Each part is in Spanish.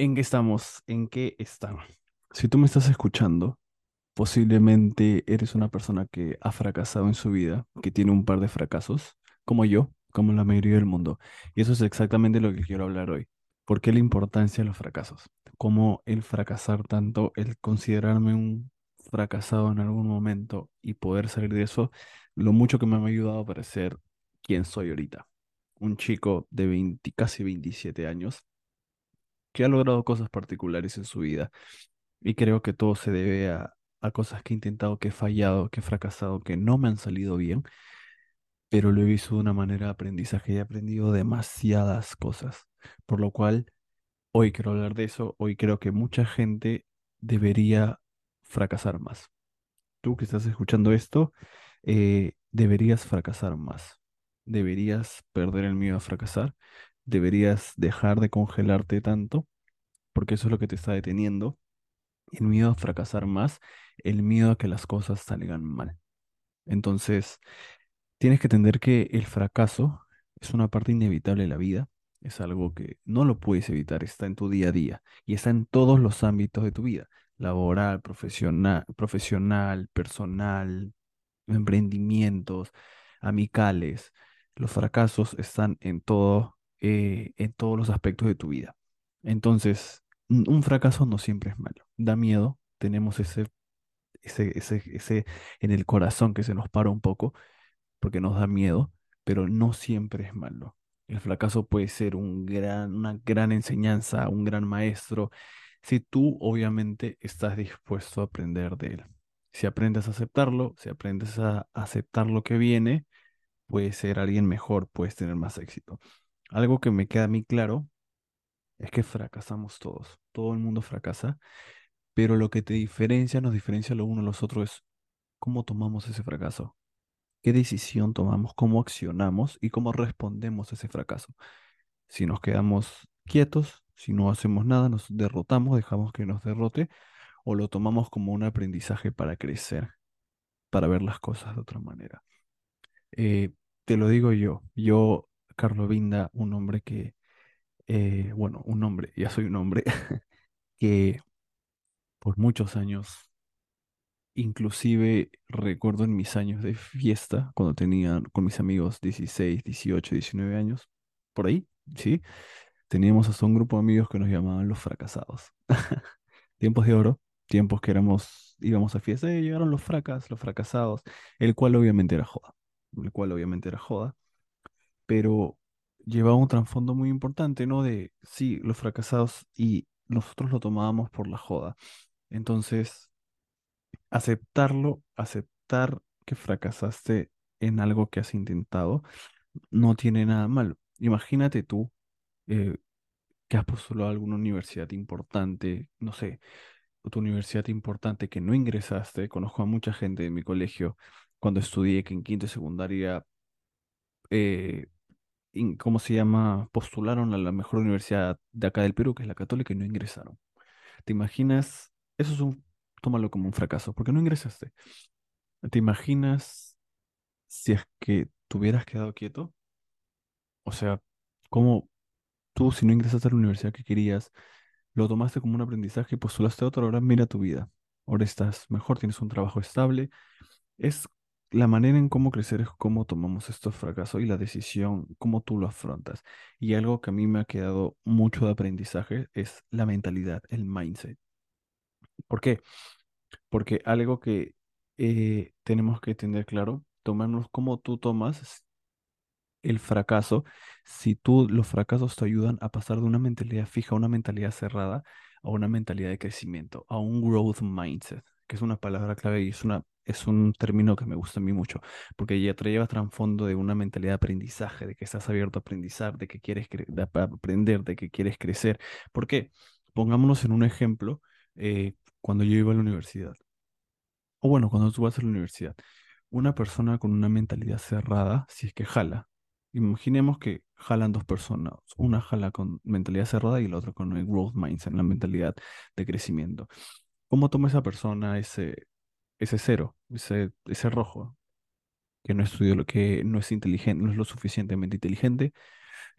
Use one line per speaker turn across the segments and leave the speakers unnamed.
¿En qué estamos? ¿En qué están? Si tú me estás escuchando, posiblemente eres una persona que ha fracasado en su vida, que tiene un par de fracasos, como yo, como la mayoría del mundo. Y eso es exactamente lo que quiero hablar hoy. ¿Por qué la importancia de los fracasos? Cómo el fracasar tanto, el considerarme un fracasado en algún momento y poder salir de eso, lo mucho que me ha ayudado para ser quien soy ahorita. Un chico de 20, casi 27 años que ha logrado cosas particulares en su vida. Y creo que todo se debe a, a cosas que he intentado, que he fallado, que he fracasado, que no me han salido bien, pero lo he visto de una manera de aprendizaje y he aprendido demasiadas cosas. Por lo cual, hoy quiero hablar de eso. Hoy creo que mucha gente debería fracasar más. Tú que estás escuchando esto, eh, deberías fracasar más. Deberías perder el miedo a fracasar. Deberías dejar de congelarte tanto, porque eso es lo que te está deteniendo. El miedo a fracasar más, el miedo a que las cosas salgan mal. Entonces, tienes que entender que el fracaso es una parte inevitable de la vida, es algo que no lo puedes evitar, está en tu día a día y está en todos los ámbitos de tu vida, laboral, profesional, profesional, personal, emprendimientos, amicales. Los fracasos están en todo, eh, en todos los aspectos de tu vida. Entonces, un fracaso no siempre es malo. Da miedo, tenemos ese, ese, ese, ese en el corazón que se nos para un poco porque nos da miedo, pero no siempre es malo. El fracaso puede ser un gran, una gran enseñanza, un gran maestro, si tú obviamente estás dispuesto a aprender de él. Si aprendes a aceptarlo, si aprendes a aceptar lo que viene, puedes ser alguien mejor, puedes tener más éxito. Algo que me queda a mí claro es que fracasamos todos, todo el mundo fracasa, pero lo que te diferencia, nos diferencia lo uno a los otros es cómo tomamos ese fracaso qué decisión tomamos, cómo accionamos y cómo respondemos a ese fracaso. Si nos quedamos quietos, si no hacemos nada, nos derrotamos, dejamos que nos derrote, o lo tomamos como un aprendizaje para crecer, para ver las cosas de otra manera. Eh, te lo digo yo, yo, Carlos Vinda, un hombre que, eh, bueno, un hombre, ya soy un hombre, que por muchos años Inclusive recuerdo en mis años de fiesta, cuando tenía con mis amigos 16, 18, 19 años, por ahí, ¿sí? Teníamos hasta un grupo de amigos que nos llamaban los fracasados. Tiempos de oro, tiempos que éramos, íbamos a fiesta y llegaron los fracas, los fracasados, el cual obviamente era joda, el cual obviamente era joda, pero llevaba un trasfondo muy importante, ¿no? De, sí, los fracasados y nosotros lo tomábamos por la joda. Entonces aceptarlo, aceptar que fracasaste en algo que has intentado, no tiene nada malo. Imagínate tú eh, que has postulado a alguna universidad importante, no sé, tu universidad importante que no ingresaste. Conozco a mucha gente de mi colegio cuando estudié que en quinto y secundaria, eh, ¿cómo se llama? Postularon a la mejor universidad de acá del Perú, que es la Católica, y no ingresaron. ¿Te imaginas? Eso es un, tómalo como un fracaso, porque no ingresaste. ¿Te imaginas si es que te hubieras quedado quieto? O sea, ¿cómo tú, si no ingresaste a la universidad que querías, lo tomaste como un aprendizaje y postulaste a otro, ahora mira tu vida. Ahora estás mejor, tienes un trabajo estable. Es la manera en cómo crecer, es cómo tomamos estos fracasos y la decisión, cómo tú lo afrontas. Y algo que a mí me ha quedado mucho de aprendizaje es la mentalidad, el mindset. ¿Por qué? Porque algo que eh, tenemos que tener claro, tomarnos cómo tú tomas el fracaso, si tú los fracasos te ayudan a pasar de una mentalidad fija a una mentalidad cerrada, a una mentalidad de crecimiento, a un growth mindset, que es una palabra clave y es una, es un término que me gusta a mí mucho, porque ya te lleva trasfondo de una mentalidad de aprendizaje, de que estás abierto a aprendizar, de que quieres aprender, de que quieres crecer. ¿Por qué? Pongámonos en un ejemplo, eh, cuando yo iba a la universidad, o bueno, cuando tú vas a la universidad. Una persona con una mentalidad cerrada, si es que jala. Imaginemos que jalan dos personas. Una jala con mentalidad cerrada y la otra con el growth mindset, la mentalidad de crecimiento. ¿Cómo toma esa persona ese, ese cero, ese, ese rojo, que no estudió lo que no es inteligente, no es lo suficientemente inteligente,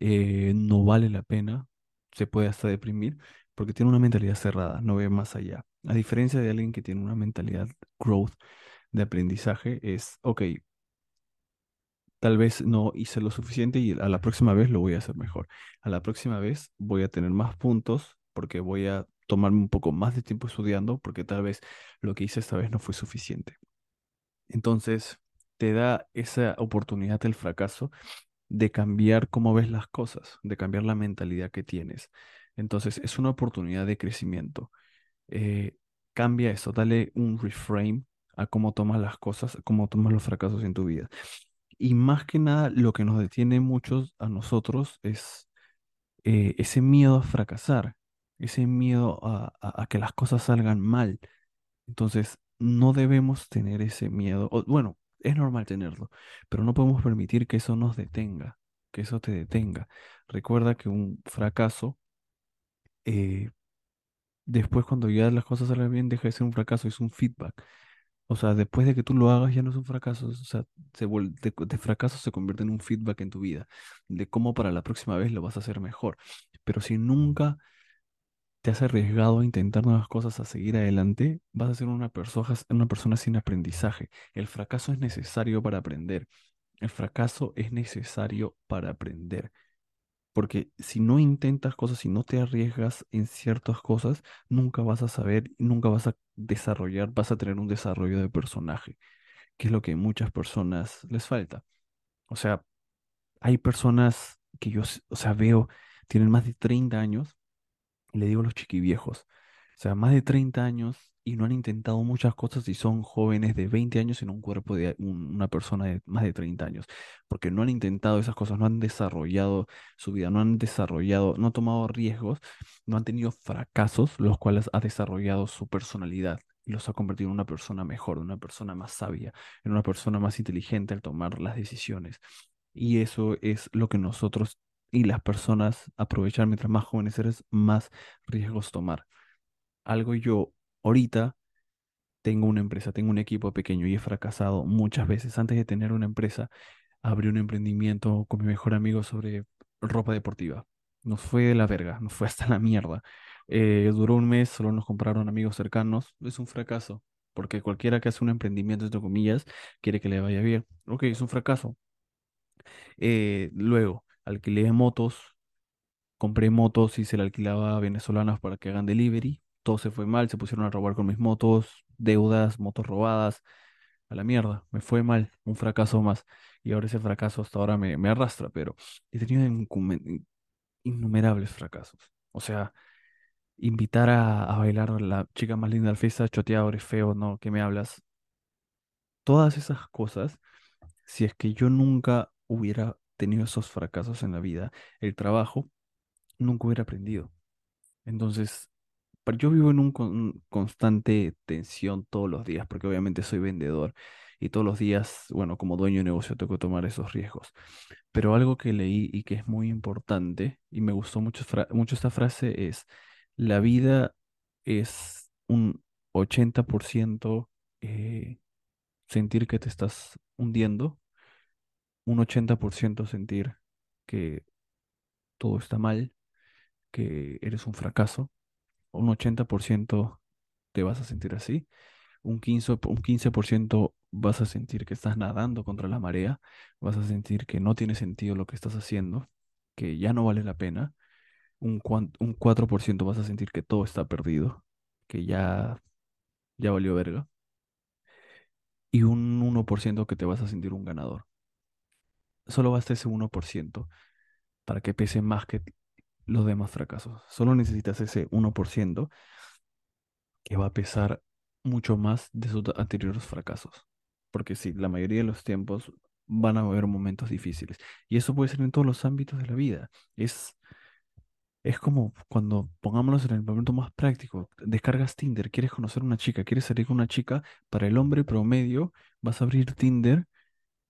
eh, no vale la pena, se puede hasta deprimir, porque tiene una mentalidad cerrada, no ve más allá. A diferencia de alguien que tiene una mentalidad growth, de aprendizaje, es, ok, tal vez no hice lo suficiente y a la próxima vez lo voy a hacer mejor. A la próxima vez voy a tener más puntos porque voy a tomarme un poco más de tiempo estudiando porque tal vez lo que hice esta vez no fue suficiente. Entonces, te da esa oportunidad el fracaso de cambiar cómo ves las cosas, de cambiar la mentalidad que tienes. Entonces, es una oportunidad de crecimiento. Eh, cambia eso, dale un reframe a cómo tomas las cosas, a cómo tomas los fracasos en tu vida. Y más que nada, lo que nos detiene muchos a nosotros es eh, ese miedo a fracasar, ese miedo a, a- que las cosas salgan mal. Entonces, no debemos tener ese miedo. o, bueno, es normal tenerlo, pero no podemos permitir que eso nos detenga, que eso te detenga. Recuerda que un fracaso, eh, después cuando ya las cosas salen bien, deja de ser un fracaso, es un feedback. O sea, después de que tú lo hagas ya no es un fracaso, o sea, se de, de fracaso se convierte en un feedback en tu vida, de cómo para la próxima vez lo vas a hacer mejor. Pero si nunca te has arriesgado a intentar nuevas cosas, a seguir adelante, vas a ser una persona, sin aprendizaje. El fracaso es necesario para aprender. El fracaso es necesario para aprender. Porque si no intentas cosas, si no te arriesgas en ciertas cosas, nunca vas a saber, nunca vas a desarrollar, vas a tener un desarrollo de personaje, que es lo que muchas personas les falta. O sea, hay personas que yo, o sea, veo, tienen más de 30 años le digo a los chiquiviejos, o sea, más de 30 años y no han intentado muchas cosas y son jóvenes de 20 años en un cuerpo de un- una persona de más de 30 años, porque no han intentado esas cosas, no han desarrollado su vida, no han desarrollado, no han tomado riesgos, no han tenido fracasos, los cuales ha desarrollado su personalidad y los ha convertido en una persona mejor, en una persona más sabia, en una persona más inteligente al tomar las decisiones. Y eso es lo que nosotros y las personas aprovechar mientras más jóvenes eres, más riesgos tomar. Algo yo ahorita tengo una empresa, tengo un equipo pequeño y he fracasado muchas veces. Antes de tener una empresa, abrí un emprendimiento con mi mejor amigo sobre ropa deportiva. Nos fue de la verga, nos fue hasta la mierda. Eh, duró un mes, solo nos compraron amigos cercanos. Es un fracaso, porque cualquiera que hace un emprendimiento, entre comillas, quiere que le vaya bien. Ok, es un fracaso. Eh, luego, alquilé motos, compré motos y se la alquilaba a venezolanos para que hagan delivery. Todo se fue mal, se pusieron a robar con mis motos, deudas, motos robadas, a la mierda, me fue mal, un fracaso más. Y ahora ese fracaso hasta ahora me, arrastra, pero he tenido innumerables fracasos. O sea, invitar a, bailar a la chica más linda la fiesta, choteado, eres feo, no, ¿qué me hablas? Todas esas cosas, si es que yo nunca hubiera tenido esos fracasos en la vida, el trabajo, nunca hubiera aprendido. Entonces, yo vivo en un con- constante tensión todos los días, porque obviamente soy vendedor y todos los días, bueno, como dueño de negocio tengo que tomar esos riesgos. Pero algo que leí y que es muy importante y me gustó mucho esta frase es, la vida es un 80% eh, sentir que te estás hundiendo, un 80% sentir que todo está mal, que eres un fracaso, un 80% te vas a sentir así un 15, po- un 15% vas a sentir que estás nadando contra la marea, vas a sentir que no tiene sentido lo que estás haciendo, que ya no vale la pena, un, un 4% vas a sentir que todo está perdido, que ya, ya valió verga, y un uno por ciento que te vas a sentir un ganador. Solo basta ese uno por ciento para que pese más que los demás fracasos. Solo necesitas ese uno por ciento que va a pesar mucho más de sus anteriores fracasos. Porque sí, la mayoría de los tiempos van a haber momentos difíciles. Y eso puede ser en todos los ámbitos de la vida. Es, es como cuando, pongámonos en el momento más práctico, descargas Tinder, quieres conocer a una chica, quieres salir con una chica, para el hombre promedio vas a abrir Tinder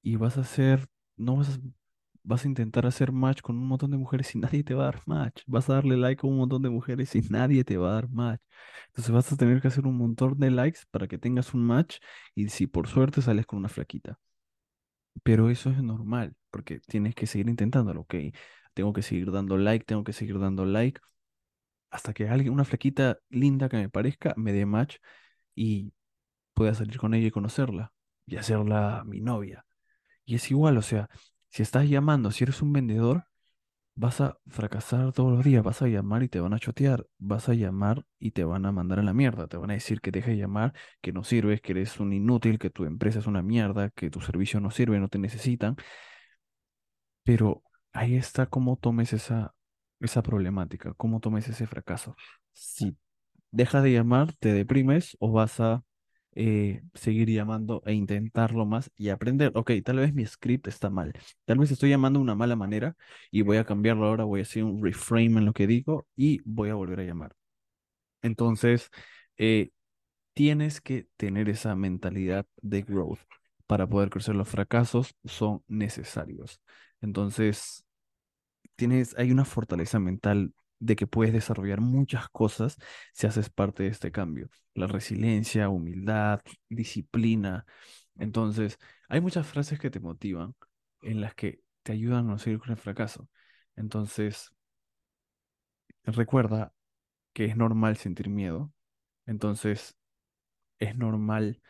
y vas a hacer, no vas a, intentar hacer match con un montón de mujeres y nadie te va a dar match. Vas a darle like a un montón de mujeres y nadie te va a dar match. Entonces vas a tener que hacer un montón de likes para que tengas un match y si por suerte sales con una flaquita. Pero eso es normal, porque tienes que seguir intentándolo, ¿ok? Tengo que seguir dando like, tengo que seguir dando like hasta que alguien, una flaquita linda que me parezca, me dé match y pueda salir con ella y conocerla y hacerla mi novia. Y es igual, o sea, si estás llamando, si eres un vendedor, vas a fracasar todos los días, vas a llamar y te van a chotear, vas a llamar y te van a mandar a la mierda, te van a decir que dejes de llamar, que no sirves, que eres un inútil, que tu empresa es una mierda, que tu servicio no sirve, no te necesitan. Pero ahí está cómo tomes esa, esa problemática, cómo tomes ese fracaso. Si dejas de llamar, te deprimes o vas a eh, seguir llamando e intentarlo más y aprender. Ok, tal vez mi script está mal, tal vez estoy llamando de una mala manera y voy a cambiarlo ahora, voy a hacer un reframe en lo que digo y voy a volver a llamar. Entonces, eh, tienes que tener esa mentalidad de growth para poder crecer. Los fracasos son necesarios. Entonces, tienes, hay una fortaleza mental de que puedes desarrollar muchas cosas si haces parte de este cambio. La resiliencia, humildad, disciplina. Entonces, hay muchas frases que te motivan en las que te ayudan a no seguir con el fracaso. Entonces, recuerda que es normal sentir miedo. Entonces, es normal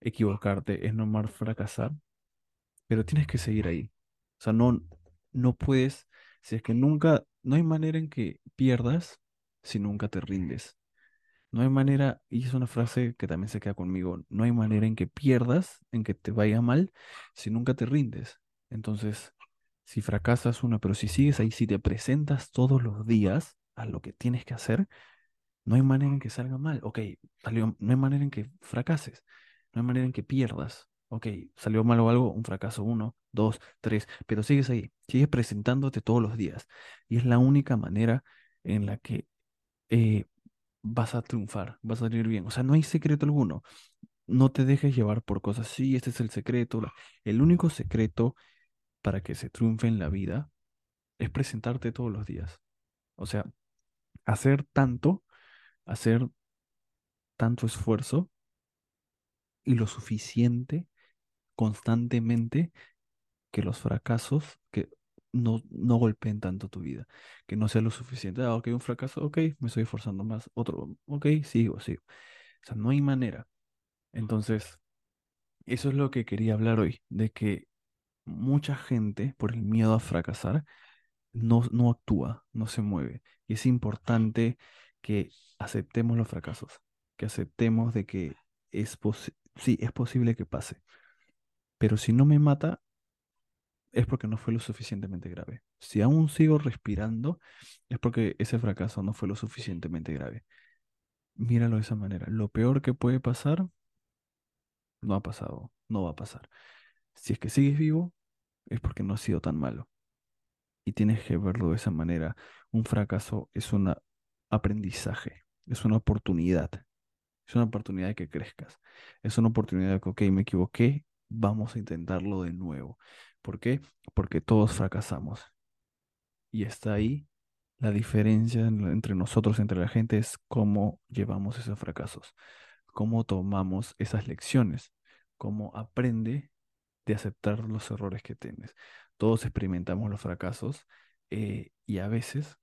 equivocarte, es normal fracasar, pero tienes que seguir ahí. O sea, no, no puedes, si es que nunca, no hay manera en que pierdas si nunca te rindes. No hay manera, y es una frase que también se queda conmigo, no hay manera en que pierdas, en que te vaya mal, si nunca te rindes. Entonces, si fracasas una, pero si sigues ahí, si te presentas todos los días a lo que tienes que hacer, no hay manera en que salga mal. Ok, salió, no hay manera en que fracases, no hay manera en que pierdas. Ok, salió mal o algo, un fracaso, uno, dos, tres, pero sigues ahí, sigues presentándote todos los días. Y es la única manera en la que eh, vas a triunfar, vas a salir bien. O sea, no hay secreto alguno. No te dejes llevar por cosas. Sí, este es el secreto. El único secreto para que se triunfe en la vida es presentarte todos los días. O sea, hacer tanto, hacer tanto esfuerzo y lo suficiente constantemente que los fracasos que no, no golpeen tanto tu vida, que no sea lo suficiente. Ah, ok, un fracaso, ok, me estoy esforzando más. Otro, ok, sigo, sigo. O sea, no hay manera. Entonces, eso es lo que quería hablar hoy, de que mucha gente, por el miedo a fracasar, no, no actúa, no se mueve. Y es importante que aceptemos los fracasos, que aceptemos de que es sí, es posible que pase. Pero si no me mata, es porque no fue lo suficientemente grave. Si aún sigo respirando, es porque ese fracaso no fue lo suficientemente grave. Míralo de esa manera. Lo peor que puede pasar, no ha pasado, no va a pasar. Si es que sigues vivo, es porque no ha sido tan malo. Y tienes que verlo de esa manera. Un fracaso es un aprendizaje, es una oportunidad. Es una oportunidad de que crezcas. Es una oportunidad de que, ok, me equivoqué, vamos a intentarlo de nuevo. ¿Por qué? Porque todos fracasamos. Y está ahí la diferencia entre nosotros, entre la gente, es cómo llevamos esos fracasos, cómo tomamos esas lecciones, cómo aprende de aceptar los errores que tienes. Todos experimentamos los fracasos eh, y a veces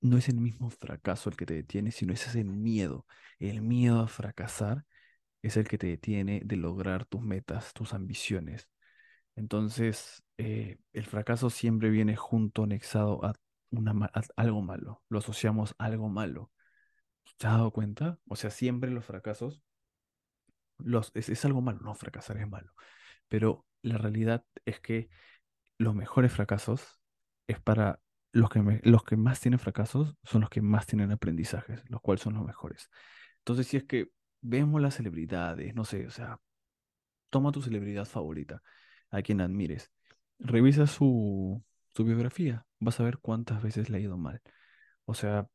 no es el mismo fracaso el que te detiene, sino es el miedo. El miedo a fracasar es el que te detiene de lograr tus metas, tus ambiciones. Entonces, eh, el fracaso siempre viene junto, anexado a, una, algo malo. Lo asociamos a algo malo. ¿Te has dado cuenta? O sea, siempre los fracasos los, es, algo malo. No, fracasar es malo. Pero la realidad es que los mejores fracasos es para los que, los que más tienen fracasos son los que más tienen aprendizajes, los cuales son los mejores. Entonces, si es que vemos las celebridades, no sé, o sea, toma tu celebridad favorita a quien admires. Revisa su, su biografía, vas a ver cuántas veces le ha ido mal. O sea,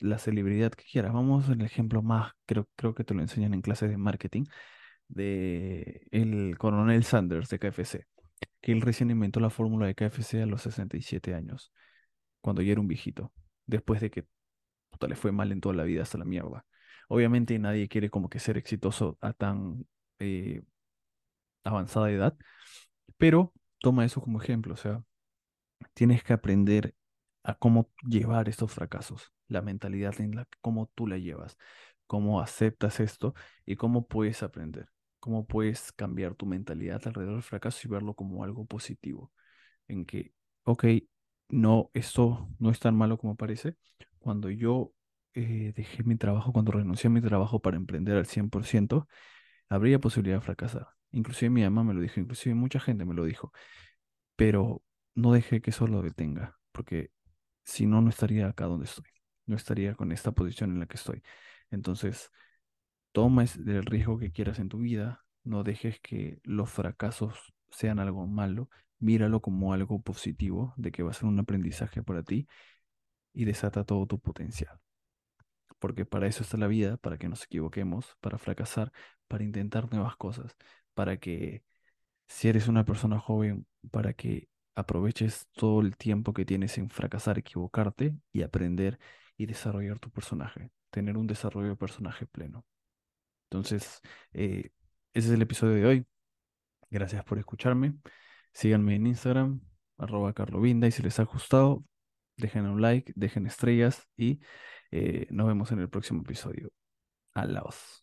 la celebridad que quieras. Vamos al ejemplo más, creo, creo que te lo enseñan en clases de marketing, de el coronel Sanders de KFC, que él recién inventó la fórmula de KFC a los 67 años, cuando ya era un viejito, después de que puta, le fue mal en toda la vida hasta la mierda. Obviamente nadie quiere como que ser exitoso a tan eh, avanzada edad, pero toma eso como ejemplo, o sea, tienes que aprender a cómo llevar estos fracasos. la mentalidad en la cómo tú la llevas, cómo aceptas esto y cómo puedes aprender, cómo puedes cambiar tu mentalidad alrededor del fracaso y verlo como algo positivo, en que, ok, no, esto no es tan malo como parece. Cuando yo eh, dejé mi trabajo, cuando renuncié a mi trabajo para emprender al 100%, habría posibilidad de fracasar. Inclusive mi mamá me lo dijo, inclusive mucha gente me lo dijo, pero no dejé que eso lo detenga, porque si no, no estaría acá donde estoy, no estaría con esta posición en la que estoy. Entonces, toma el riesgo que quieras en tu vida, no dejes que los fracasos sean algo malo, míralo como algo positivo, de que va a ser un aprendizaje para ti y desata todo tu potencial. Porque para eso está la vida, para que nos equivoquemos, para fracasar, para intentar nuevas cosas, para que si eres una persona joven, para que aproveches todo el tiempo que tienes en fracasar, equivocarte y aprender y desarrollar tu personaje, tener un desarrollo de personaje pleno. Entonces, eh, ese es el episodio de hoy. Gracias por escucharme. Síganme en Instagram, arroba carlovinda, y si les ha gustado, dejen un like, dejen estrellas y eh, nos vemos en el próximo episodio. Alaos.